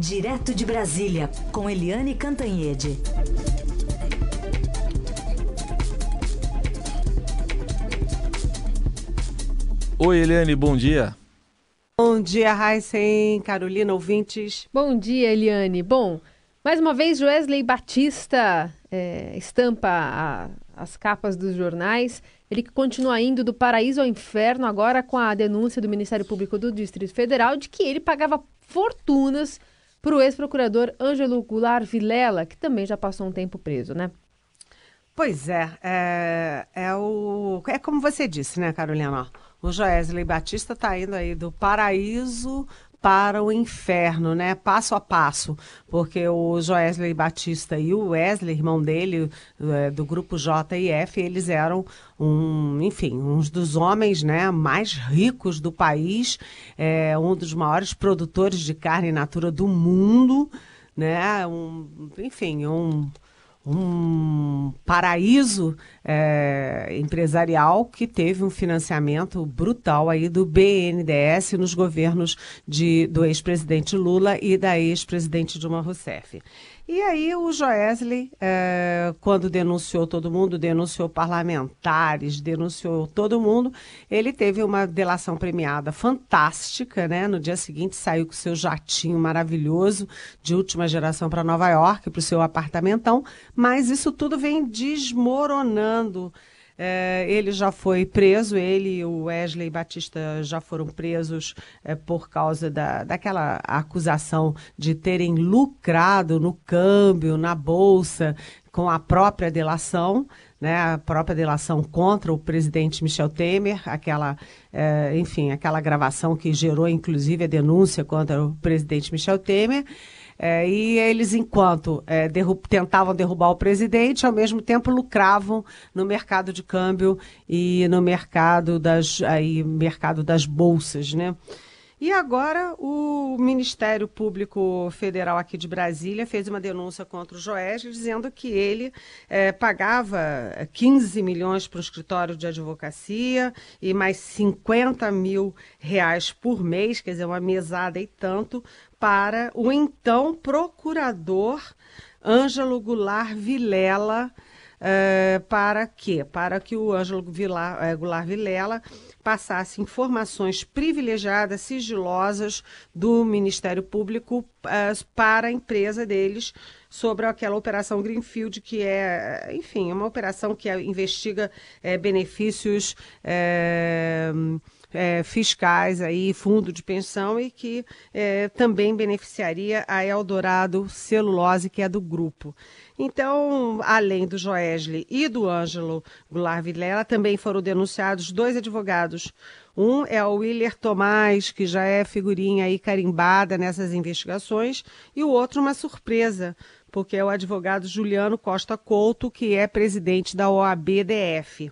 Direto de Brasília, com Eliane Cantanhede. Oi, Eliane, bom dia. Bom dia, Heisen, Carolina, ouvintes. Bom dia, Eliane. Bom, mais uma vez, Wesley Batista é, estampa a, as capas dos jornais. Ele continua indo do paraíso ao inferno, agora com a denúncia do Ministério Público do Distrito Federal de que ele pagava fortunas para o ex-procurador Ângelo Goulart Vilela, que também já passou um tempo preso, né? Pois é, é, é, o, é como você disse, né, Carolina? O Joesley Batista está indo aí do paraíso para o inferno, né? Passo a passo, porque o Joesley Batista e o Wesley, irmão dele, é, do grupo JIF, eles eram um, enfim, uns dos homens, né, mais ricos do país, é, um dos maiores produtores de carne natura do mundo, né? Um, enfim, um um paraíso é, empresarial que teve um financiamento brutal aí do BNDES nos governos de, do ex-presidente Lula e da ex-presidente Dilma Rousseff. E aí o Joesley, é, quando denunciou todo mundo, denunciou parlamentares, denunciou todo mundo, ele teve uma delação premiada fantástica, né? No dia seguinte saiu com seu jatinho maravilhoso de última geração para Nova York, para o seu apartamentão, mas isso tudo vem desmoronando é, ele já foi preso, ele e o Wesley Batista já foram presos é, por causa da, daquela acusação de terem lucrado no câmbio, na bolsa, com a própria delação. Né, a própria delação contra o presidente Michel Temer, aquela, é, enfim, aquela gravação que gerou inclusive a denúncia contra o presidente Michel Temer. É, e eles, enquanto é, derru tentavam derrubar o presidente, ao mesmo tempo lucravam no mercado de câmbio e no mercado das, aí, mercado das bolsas, né? E agora o Ministério Público Federal aqui de Brasília fez uma denúncia contra o Joés, dizendo que ele é, pagava 15 milhões para o escritório de advocacia e mais 50 mil reais por mês, quer dizer, uma mesada e tanto, para o então procurador Ângelo Goulart Vilela, uh, para quê? Para que o Ângelo Vilar, uh, Goulart Vilela passasse informações privilegiadas, sigilosas do Ministério Público uh, para a empresa deles sobre aquela operação Greenfield, que é, enfim, uma operação que investiga benefícios é, fiscais aí, fundo de pensão e que é, também beneficiaria a Eldorado Celulose, que é do grupo. Então, além do Joesley e do Ângelo Goulart Vilela, também foram denunciados dois advogados. Um é o Willer Tomás, que já é figurinha aí carimbada nessas investigações, e o outro uma surpresa, porque é o advogado Juliano Costa Couto, que é presidente da OAB-DF.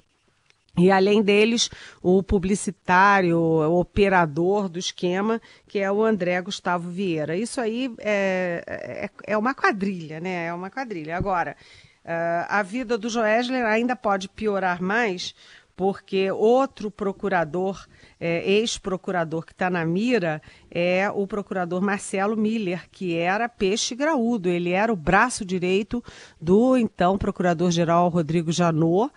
E além deles, o publicitário, o operador do esquema, que é o André Gustavo Vieira. Isso aí é, é, é uma quadrilha, né? É uma quadrilha. Agora, uh, a vida do Joesler ainda pode piorar mais, porque outro procurador, é, ex-procurador que está na mira, é o procurador Marcelo Miller, que era peixe graúdo. Ele era o braço direito do então procurador-geral Rodrigo Janot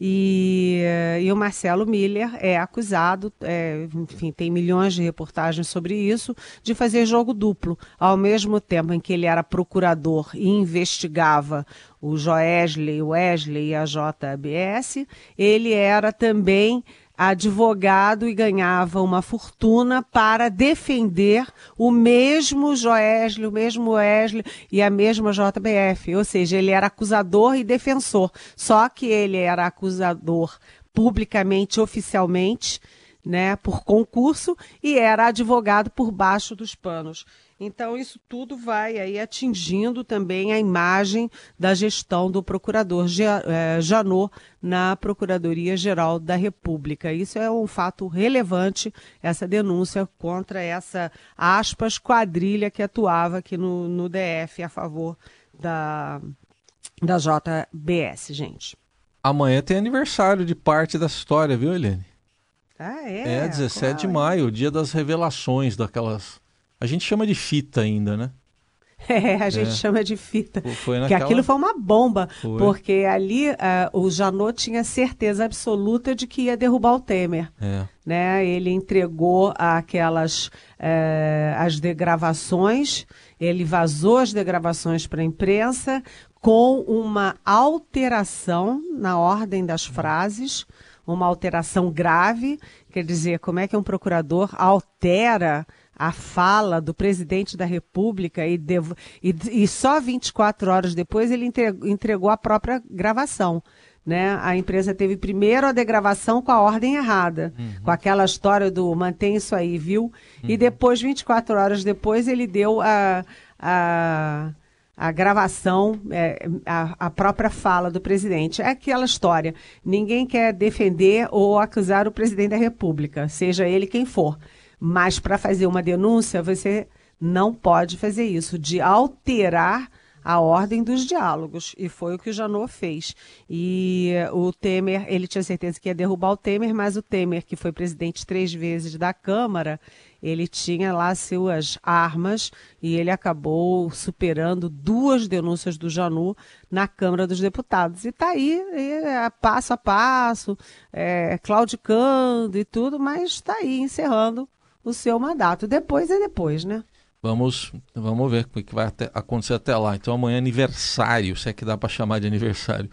e, e, o Marcelo Miller é acusado, é, enfim, tem milhões de reportagens sobre isso, de fazer jogo duplo. Ao mesmo tempo em que ele era procurador e investigava o Joesley, o Wesley e a JBS, ele era também advogado e ganhava uma fortuna para defender o mesmo Joesley, o mesmo Wesley e a mesma JBF. Ou seja, ele era acusador e defensor. Só que ele era acusador publicamente, oficialmente, né, por concurso e era advogado por baixo dos panos. Então, isso tudo vai aí atingindo também a imagem da gestão do procurador eh, Janot na Procuradoria-Geral da República. Isso é um fato relevante, essa denúncia contra essa, aspas, quadrilha que atuava aqui no, no DF a favor da, da JBS, gente. Amanhã tem aniversário de parte da história, viu, Helene? Ah, é? É, 17 Qual? de maio, dia das revelações daquelas a gente chama de fita ainda, né? É, a gente É. chama de fita. Foi- foi Que naquela- aquilo foi uma bomba, Foi. porque ali ah, o Janot tinha certeza absoluta de que ia derrubar o Temer. É. né? Ele entregou aquelas eh, as degravações, ele vazou as degravações para a imprensa com uma alteração na ordem das frases, uma alteração grave, quer dizer, como é que um procurador altera a fala do presidente da República e, devo- e- e só 24 horas depois ele entre- entregou a própria gravação. Né? A empresa teve primeiro a degravação com a ordem errada, com aquela história do mantém isso aí, viu? E depois, 24 horas depois, ele deu a, a, a gravação, é, a, a própria fala do presidente. É aquela história. Ninguém quer defender ou acusar o presidente da República, seja ele quem for. Mas para fazer uma denúncia, você não pode fazer isso, de alterar a ordem dos diálogos. E foi o que o Janot fez. E o Temer, ele tinha certeza que ia derrubar o Temer, mas o Temer, que foi presidente três vezes da Câmara, ele tinha lá suas armas e ele acabou superando duas denúncias do Janot na Câmara dos Deputados. E está aí, é, passo a passo, é, claudicando e tudo, mas está aí encerrando o seu mandato. Depois é depois, né? Vamos, vamos ver o que vai até- acontecer até lá. Então amanhã é aniversário, se é que dá para chamar de aniversário.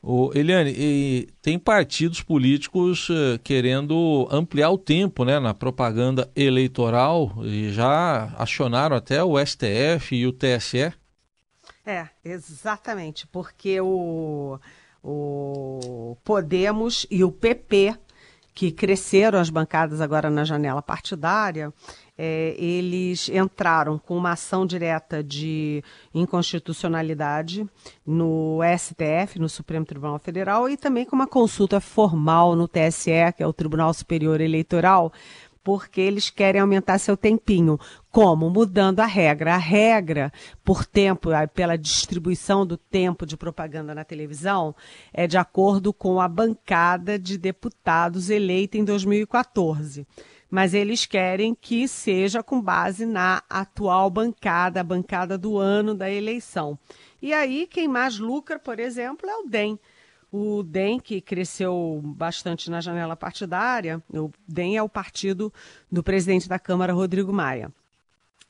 Ô, Eliane, tem partidos políticos eh, querendo ampliar o tempo né, na propaganda eleitoral e já acionaram até o STF e o TSE. É, exatamente, porque o, o Podemos e o PP, que cresceram as bancadas agora na janela partidária, é, eles entraram com uma ação direta de inconstitucionalidade no STF, no Supremo Tribunal Federal, e também com uma consulta formal no TSE, que é o Tribunal Superior Eleitoral, porque eles querem aumentar seu tempinho. Como? Mudando a regra. A regra, por tempo, pela distribuição do tempo de propaganda na televisão, é de acordo com a bancada de deputados eleita em 2014. Mas eles querem que seja com base na atual bancada, a bancada do ano da eleição. E aí, quem mais lucra, por exemplo, é o DEM. O DEM, que cresceu bastante na janela partidária, o DEM é o partido do presidente da Câmara, Rodrigo Maia.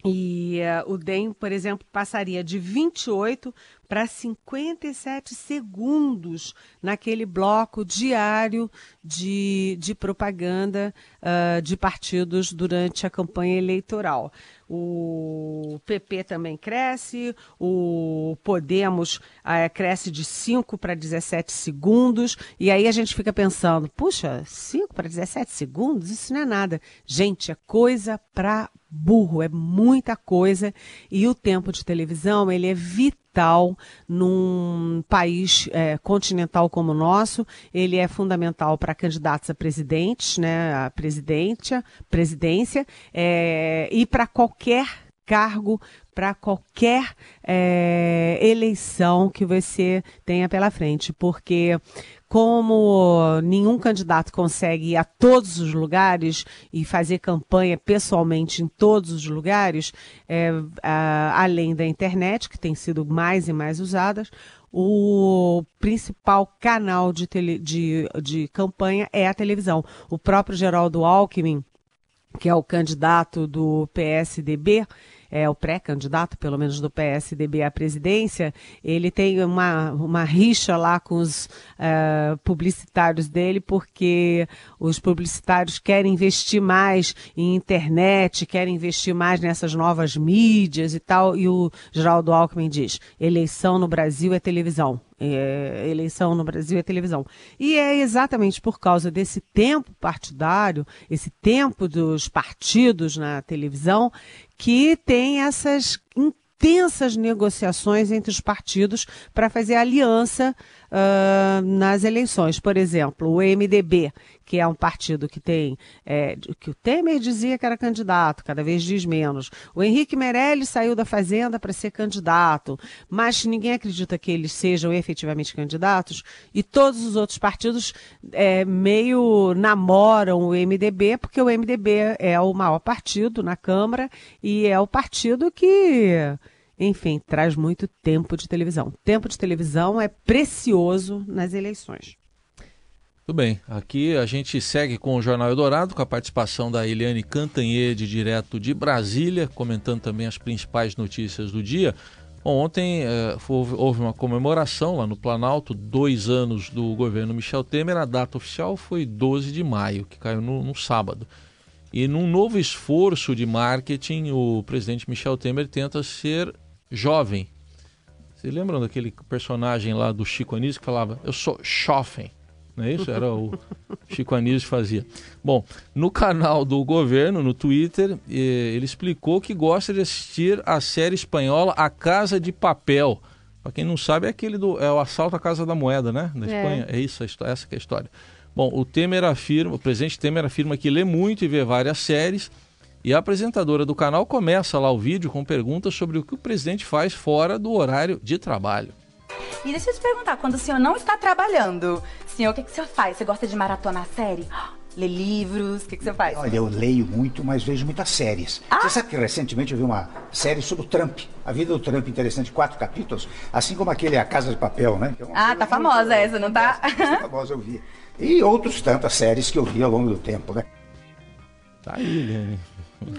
E eh, o DEM, por exemplo, passaria de 28 para 57 segundos naquele bloco diário de, de propaganda ah, de partidos durante a campanha eleitoral. O PP também cresce, o Podemos ah, cresce de 5 para 17 segundos, e aí a gente fica pensando, puxa, 5 para 17 segundos? Isso não é nada. Gente, é coisa para burro, é muita coisa, e o tempo de televisão, ele é vital num país é, continental como o nosso, ele é fundamental para candidatos a presidentes, né, a presidência, presidência, é, e para qualquer cargo, para qualquer é, eleição que você tenha pela frente, porque como nenhum candidato consegue ir a todos os lugares e fazer campanha pessoalmente em todos os lugares, é, a- além da internet, que tem sido mais e mais usada, o principal canal de, tele- de, de campanha é a televisão. O próprio Geraldo Alckmin, que é o candidato do PSDB, é o pré-candidato, pelo menos do PSDB à presidência, ele tem uma, uma rixa lá com os eh, publicitários dele, porque os publicitários querem investir mais em internet, querem investir mais nessas novas mídias e tal, e o Geraldo Alckmin diz, eleição no Brasil é televisão. É, eleição no Brasil é televisão. E é exatamente por causa desse tempo partidário, esse tempo dos partidos na televisão, que tem essas intensas negociações entre os partidos para fazer aliança ah, nas eleições. Por exemplo, o MDB, que é um partido que tem, é, que o Temer dizia que era candidato, cada vez diz menos. O Henrique Meirelles saiu da Fazenda para ser candidato, mas ninguém acredita que eles sejam efetivamente candidatos. E todos os outros partidos é, meio namoram o MDB, porque o MDB é o maior partido na Câmara e é o partido que enfim, traz muito tempo de televisão. Tempo de televisão é precioso nas eleições. Tudo bem. Aqui a gente segue com o Jornal Eldorado, com a participação da Eliane Cantanhede, direto de Brasília, comentando também as principais notícias do dia. Ontem eh, houve uma comemoração lá no Planalto, dois anos do governo Michel Temer. A data oficial foi 12 de maio, que caiu no, no sábado. E num novo esforço de marketing, o presidente Michel Temer tenta ser jovem. Vocês lembram daquele personagem lá do Chico Anísio que falava, eu sou jovem? Não é isso? Era o Chico Anísio fazia. Bom, no canal do governo, no Twitter, ele explicou que gosta de assistir a série espanhola A Casa de Papel. Para quem não sabe, é aquele do é o assalto à Casa da Moeda, né? Da é. Espanha. É isso, essa que é a história. Bom, o Temer afirma, o presidente Temer afirma que lê muito e vê várias séries. E a apresentadora do canal começa lá o vídeo com perguntas sobre o que o presidente faz fora do horário de trabalho. E deixa eu te perguntar, quando o senhor não está trabalhando, senhor, o que, que o senhor faz? Você gosta de maratonar série? Lê livros? O que, que você faz? Olha, eu leio muito, mas vejo muitas séries. Ah? Você sabe que recentemente eu vi uma série sobre o Trump. A vida do Trump, interessante, quatro capítulos. Assim como aquele A Casa de Papel, né? É ah, tá famosa essa, não tá? Tá famosa, eu vi. E outras tantas séries que eu vi ao longo do tempo, né? Tá aí, né?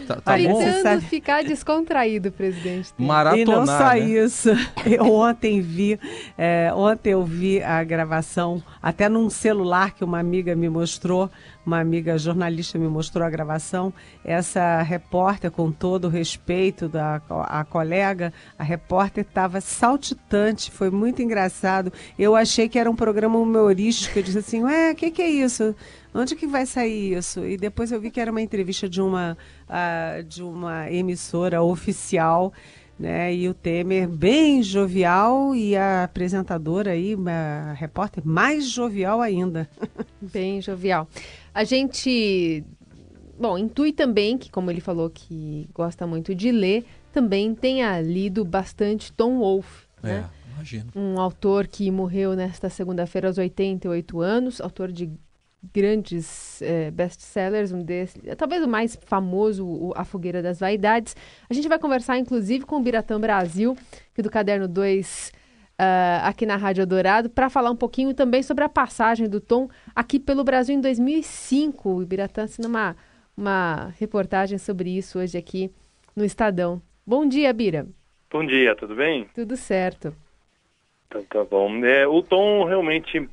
Tá, tá Tentando ficar descontraído, presidente. Maratonar, e não só né? isso. Eu ontem vi, é, ontem eu vi a gravação, até num celular que uma amiga me mostrou, uma amiga jornalista me mostrou a gravação. Essa repórter, com todo o respeito da a colega, a repórter estava saltitante, foi muito engraçado. Eu achei que era um programa humorístico. Eu disse assim: Ué, o que, que é isso? Onde que vai sair isso? E depois eu vi que era uma entrevista de uma, uh, de uma emissora oficial. Né? E o Temer bem jovial e a apresentadora aí, a repórter mais jovial ainda. Bem jovial. A gente, bom, intui também que, como ele falou que gosta muito de ler, também tenha lido bastante Tom Wolfe, é, né? Imagino. Um autor que morreu nesta segunda-feira aos 88 anos, autor de grandes é, best-sellers, um desses, talvez o mais famoso, o A Fogueira das Vaidades. A gente vai conversar, inclusive, com o Biratã Brasil, que é do Caderno 2, uh, ah, aqui na Rádio Dourado, para falar um pouquinho também sobre a passagem do Tom aqui pelo Brasil em 2005. O Biratã assina uma, uma reportagem sobre isso hoje aqui no Estadão. Bom dia, Bira. Bom dia, tudo bem? Tudo certo. Então tá bom. É, o Tom realmente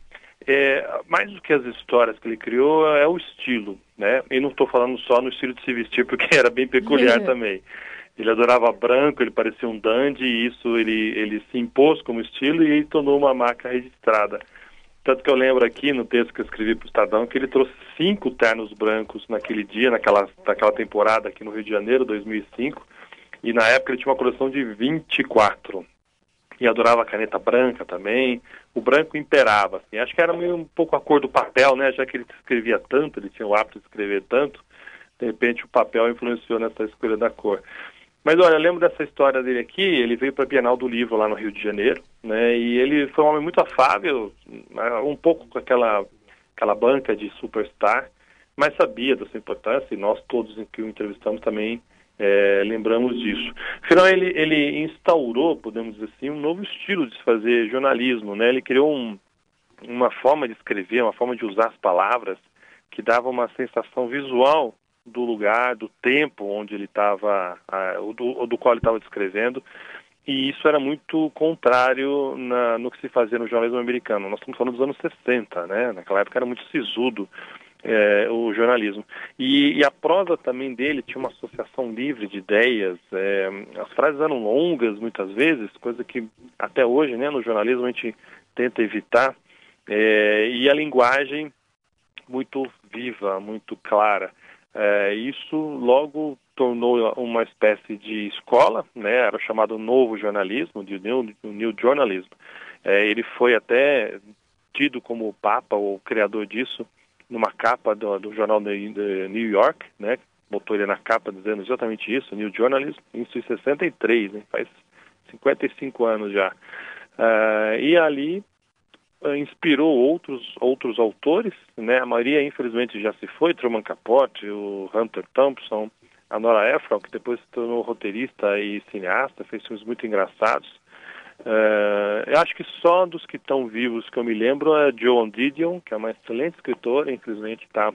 é, mais do que as histórias que ele criou, é o estilo, né? E não estou falando só no estilo de se vestir, porque era bem peculiar também. Ele adorava branco, ele parecia um dandy, e isso ele, ele se impôs como estilo e tornou uma marca registrada. Tanto que eu lembro aqui no texto que eu escrevi para o Estadão que ele trouxe cinco ternos brancos naquele dia, naquela, naquela temporada aqui no Rio de Janeiro, 2005, e na época ele tinha uma coleção de 24 e adorava a caneta branca também. O branco imperava, assim. Acho que era meio um pouco a cor do papel, né? Já que ele escrevia tanto, ele tinha o hábito de escrever tanto, de repente o papel influenciou nessa escolha da cor. Mas olha, eu lembro dessa história dele aqui, ele veio para a Bienal do Livro lá no Rio de Janeiro, né? E ele foi um homem muito afável, né, um pouco com aquela aquela banca de superstar, mas sabia da sua importância e nós todos que o entrevistamos também é, lembramos disso. Afinal, ele, ele instaurou, podemos dizer assim, um novo estilo de se fazer jornalismo. Né? Ele criou um, uma forma de escrever, uma forma de usar as palavras que dava uma sensação visual do lugar, do tempo onde ele estava, do, do qual ele estava descrevendo, e isso era muito contrário na, no que se fazia no jornalismo americano. Nós estamos falando dos anos 60, né? Naquela época era muito sisudo é, o jornalismo. E, e, a prosa também dele tinha uma associação livre de ideias. É, as frases eram longas muitas vezes, coisa que até hoje, né, no jornalismo a gente tenta evitar. É, e a linguagem muito viva, muito clara. É, isso logo tornou uma espécie de escola, né, era chamado novo jornalismo, de new, new journalism. É, ele foi até tido como o papa ou criador disso numa capa do, do jornal de, New York, né? Botou ele na capa dizendo exatamente isso, New Journalism, isso em 63, né? faz 55 anos já. Uh, e ali uh, inspirou outros outros autores, né? A maioria infelizmente já se foi, Truman Capote, o Hunter Thompson, a Nora Ephron, que depois se tornou roteirista e cineasta, fez filmes muito engraçados. Uh, eu acho que só dos que estão vivos que eu me lembro é Joan Didion, que é uma excelente escritora, infelizmente está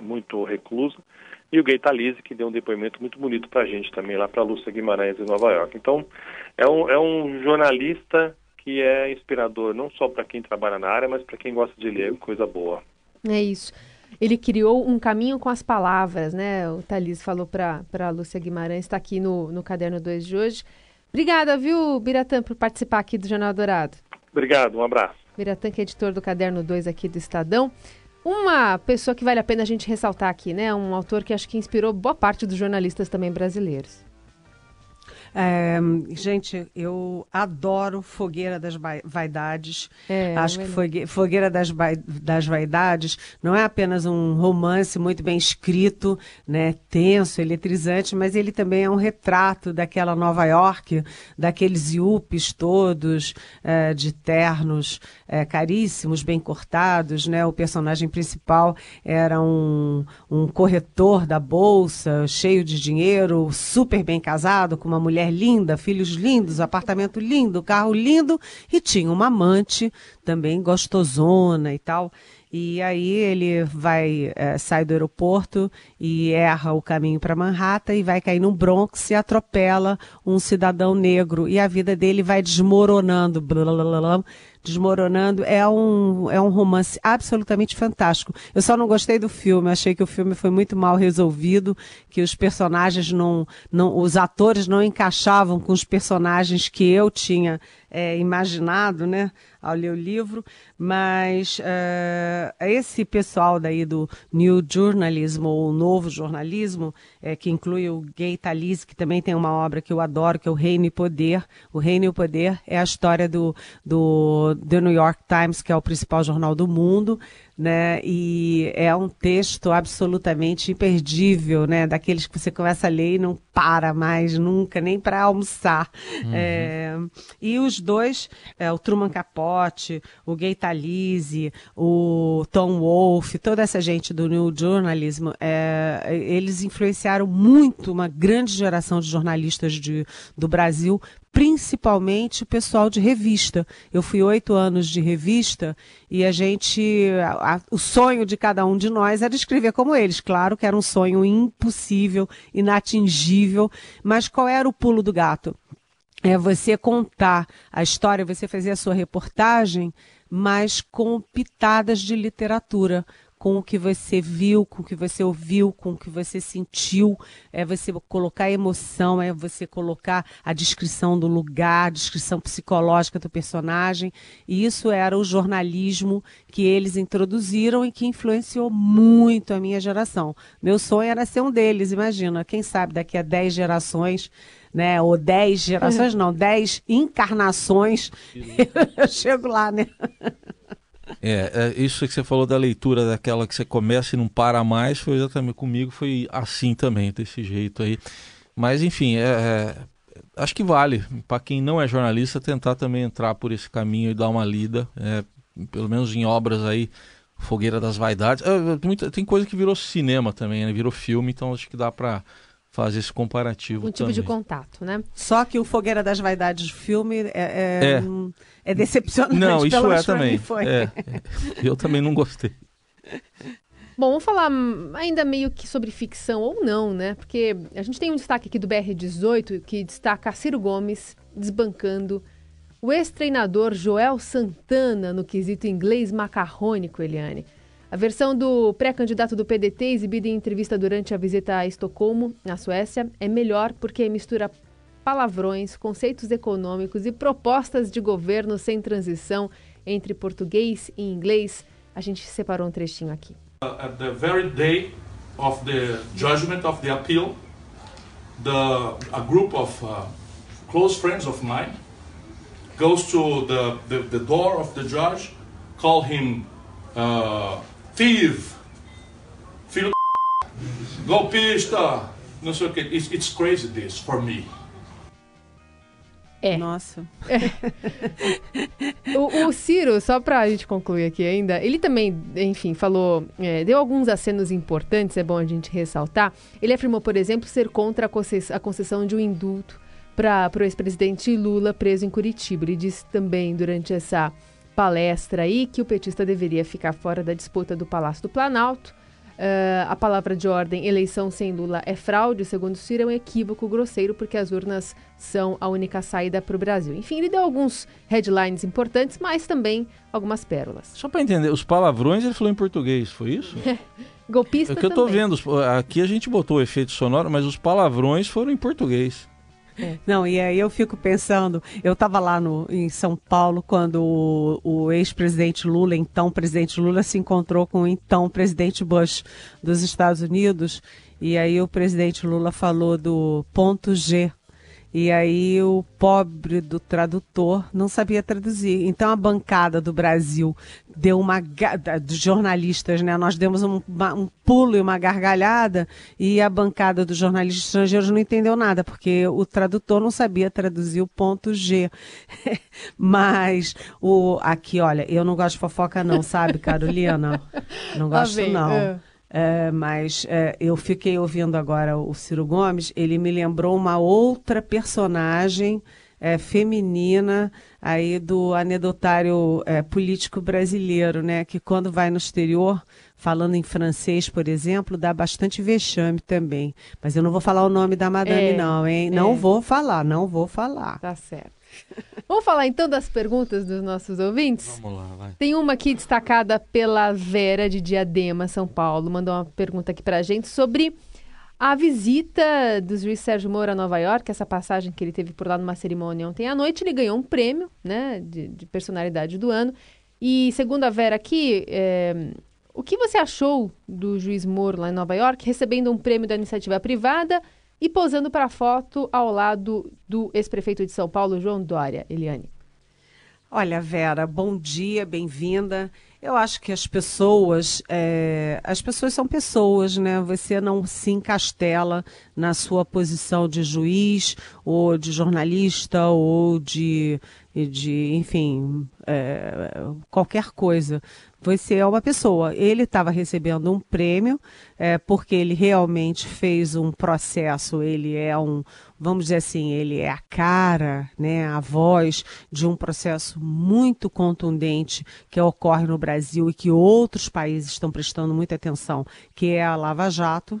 muito reclusa, e o Gay Talese, que deu um depoimento muito bonito para a gente também, lá para a Lúcia Guimarães em Nova York. Então, é um, é um jornalista que é inspirador, não só para quem trabalha na área, mas para quem gosta de ler coisa boa. É isso. Ele criou um caminho com as palavras, né? O Thalys falou para a Lúcia Guimarães, está aqui no, no Caderno 2 de hoje. Obrigada, viu, Biratã, por participar aqui do Jornal Dourado. Obrigado, um abraço. Biratã, que é editor do Caderno 2 aqui do Estadão. Uma pessoa que vale a pena a gente ressaltar aqui, né? Um autor que acho que inspirou boa parte dos jornalistas também brasileiros. É, gente, eu adoro Fogueira das Vaidades. É, Acho que Fogueira das, das Vaidades não é apenas um romance muito bem escrito, né, tenso, eletrizante, mas ele também é um retrato daquela Nova York, daqueles iupes todos é, de ternos é, caríssimos, bem cortados. Né? O personagem principal era um, um corretor da bolsa, cheio de dinheiro, super bem casado, com uma mulher mulher linda, filhos lindos, apartamento lindo, carro lindo e tinha uma amante também gostosona e tal. E aí ele vai, é, sai do aeroporto e erra o caminho para Manhattan e vai cair no Bronx e atropela um cidadão negro. E a vida dele vai desmoronando. Blá, blá, blá, desmoronando. É um, é um romance absolutamente fantástico. Eu só não gostei do filme, achei que o filme foi muito mal resolvido, que os personagens não, não os atores não encaixavam com os personagens que eu tinha é, imaginado, né, ao ler o livro, mas uh, esse pessoal daí do New Journalism, ou Novo Jornalismo, é, que inclui o Gay Talese, que também tem uma obra que eu adoro, que é o Reino e Poder. O Reino e o Poder é a história do, do The New York Times, que é o principal jornal do mundo, né? E é um texto absolutamente imperdível, né? Daqueles que você começa a ler e não para mais nunca, nem para almoçar. Uhum. É, e os dois, é, o Truman Capote, o Gay Talese, o Tom Wolfe, toda essa gente do New Journalism, é, eles influenciaram muito uma grande geração de jornalistas de, do Brasil, principalmente o pessoal de revista. Eu fui oito anos de revista e a gente, a, a, o sonho de cada um de nós era escrever como eles. Claro que era um sonho impossível, inatingível, mas qual era o pulo do gato? É você contar a história, você fazer a sua reportagem, mas com pitadas de literatura, com o que você viu, com o que você ouviu, com o que você sentiu. É você colocar emoção, é você colocar a descrição do lugar, a descrição psicológica do personagem. E isso era o jornalismo que eles introduziram e que influenciou muito a minha geração. Meu sonho era ser um deles, imagina. Quem sabe daqui a 10 gerações né? Ou dez gerações, não, dez encarnações, eu chego lá, né? É, é, isso que você falou da leitura, daquela que você começa e não para mais, foi exatamente comigo, foi assim também, desse jeito aí. Mas, enfim, é, é, acho que vale, para quem não é jornalista, tentar também entrar por esse caminho e dar uma lida, é, pelo menos em obras aí, Fogueira das Vaidades. É, tem coisa que virou cinema também, né? virou filme, então acho que dá para fazer esse comparativo. Um tipo também. de contato, né? Só que o Fogueira das Vaidades filme é, é, é. é decepcionante. Não, isso é também. É, é, eu também não gostei. Bom, vamos falar ainda meio que sobre ficção ou não, né? Porque a gente tem um destaque aqui do BR18 que destaca Ciro Gomes desbancando o ex-treinador Joel Santana no quesito inglês macarrônico, Eliane. A versão do pré-candidato do PDT, exibida em entrevista durante a visita a Estocolmo, na Suécia, é melhor porque mistura palavrões, conceitos econômicos e propostas de governo sem transição entre português e inglês. A gente separou um trechinho aqui. Uh, at the very day of the judgment of the appeal, the a group of uh, close friends of mine goes to the, the, the door of the judge, call him uh, thief, filho golpista, não sei o que. It's, it's crazy this for me. É. Nossa. O, o Ciro, só pra gente concluir aqui ainda, ele também, enfim, falou, é, deu alguns acenos importantes, é bom a gente ressaltar. Ele afirmou, por exemplo, ser contra a concess- a concessão de um indulto para o ex-presidente Lula preso em Curitiba. Ele disse também durante essa palestra aí que o petista deveria ficar fora da disputa do Palácio do Planalto. Ah, a palavra de ordem eleição sem Lula é fraude, segundo Ciro, é um equívoco grosseiro porque as urnas são a única saída para o Brasil. Enfim, ele deu alguns headlines importantes, mas também algumas pérolas. Só para entender, os palavrões ele falou em português, foi isso? Golpista É que eu também. vendo, aqui a gente botou o efeito sonoro, mas os palavrões foram em português. Não, e aí eu fico pensando, eu estava lá no, em São Paulo quando o, o ex-presidente Lula, então presidente Lula, se encontrou com o então presidente Bush dos Estados Unidos, e aí o presidente Lula falou do ponto G. E aí o pobre do tradutor não sabia traduzir. Então a bancada do Brasil deu uma dos jornalistas, né? Nós demos um, uma- um pulo e uma gargalhada e a bancada dos jornalistas estrangeiros não entendeu nada porque o tradutor não sabia traduzir o ponto G. Mas o aqui, olha, eu não gosto de fofoca não, sabe, Carolina? Não gosto não. É. Mas é, eu fiquei ouvindo agora o Ciro Gomes, ele me lembrou uma outra personagem é, feminina aí do anedotário é, político brasileiro, né? Que quando vai no exterior, falando em francês, por exemplo, dá bastante vexame também. Mas eu não vou falar o nome da madame, É, não, hein? é. Não vou falar, não vou falar. Tá certo. Vamos falar então das perguntas dos nossos ouvintes? Vamos lá, vai. Tem uma aqui destacada pela Vera de Diadema, São Paulo. Mandou uma pergunta aqui pra gente sobre a visita do juiz Sérgio Moro a Nova York, essa passagem que ele teve por lá numa cerimônia ontem à noite. Ele ganhou um prêmio, né, de, de personalidade do ano. E segundo a Vera aqui, é, o que você achou do juiz Moro lá em Nova York, recebendo um prêmio da iniciativa privada e posando para foto ao lado do ex-prefeito de São Paulo, João Dória, Eliane? Olha, Vera, bom dia, bem-vinda. Eu acho que as pessoas, é, as pessoas são pessoas, né? Você não se encastela na sua posição de juiz ou de jornalista ou de, de enfim, é, qualquer coisa. Você é uma pessoa. Ele estava recebendo um prêmio é, porque ele realmente fez um processo. Ele é um, vamos dizer assim, ele é a cara, né, a voz de um processo muito contundente que ocorre no Brasil e que outros países estão prestando muita atenção, que é a Lava Jato.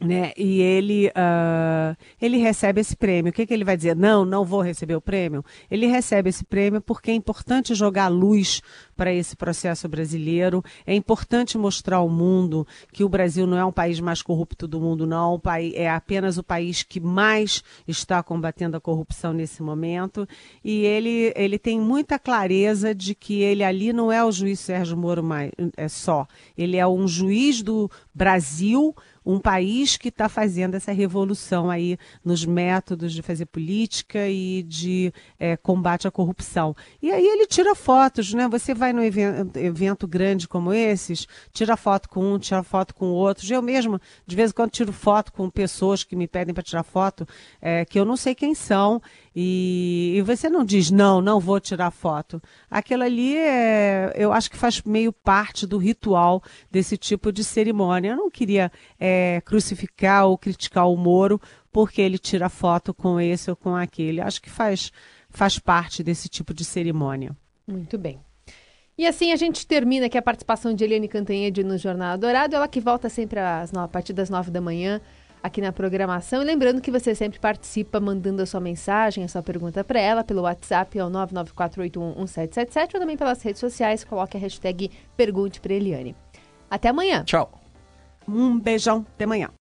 Né? E ele, ah, ele recebe esse prêmio. O que, que ele vai dizer? Não, não vou receber o prêmio. Ele recebe esse prêmio porque é importante jogar luz para esse processo brasileiro. É importante mostrar ao mundo que o Brasil não é um país mais corrupto do mundo, não. País, é apenas o país que mais está combatendo a corrupção nesse momento. E ele, ele tem muita clareza de que ele ali não é o juiz Sérgio Moro mais, é só. Ele é um juiz do Brasil um país que está fazendo essa revolução aí nos métodos de fazer política e de é, combate à corrupção. E aí ele tira fotos, né? Você vai num evento, evento grande como esses, tira foto com um, tira foto com outro. Eu mesmo, de vez em quando, tiro foto com pessoas que me pedem para tirar foto, é, que eu não sei quem são, e, e, você não diz, não, não vou tirar foto. Aquilo ali, é, eu acho que faz meio parte do ritual desse tipo de cerimônia. Eu não queria é, crucificar ou criticar o Moro porque ele tira foto com esse ou com aquele. Acho que faz, faz parte desse tipo de cerimônia. Muito bem. E assim a gente termina aqui a participação de Eliane Cantanhede no Jornal Dourado, ela que volta sempre às a partir das nove da manhã aqui na programação. E lembrando que você sempre participa mandando a sua mensagem, a sua pergunta para ela pelo WhatsApp ao 994811777 ou também pelas redes sociais. Coloque a hashtag Pergunte para Eliane. Até amanhã. Tchau. Um beijão. Até amanhã.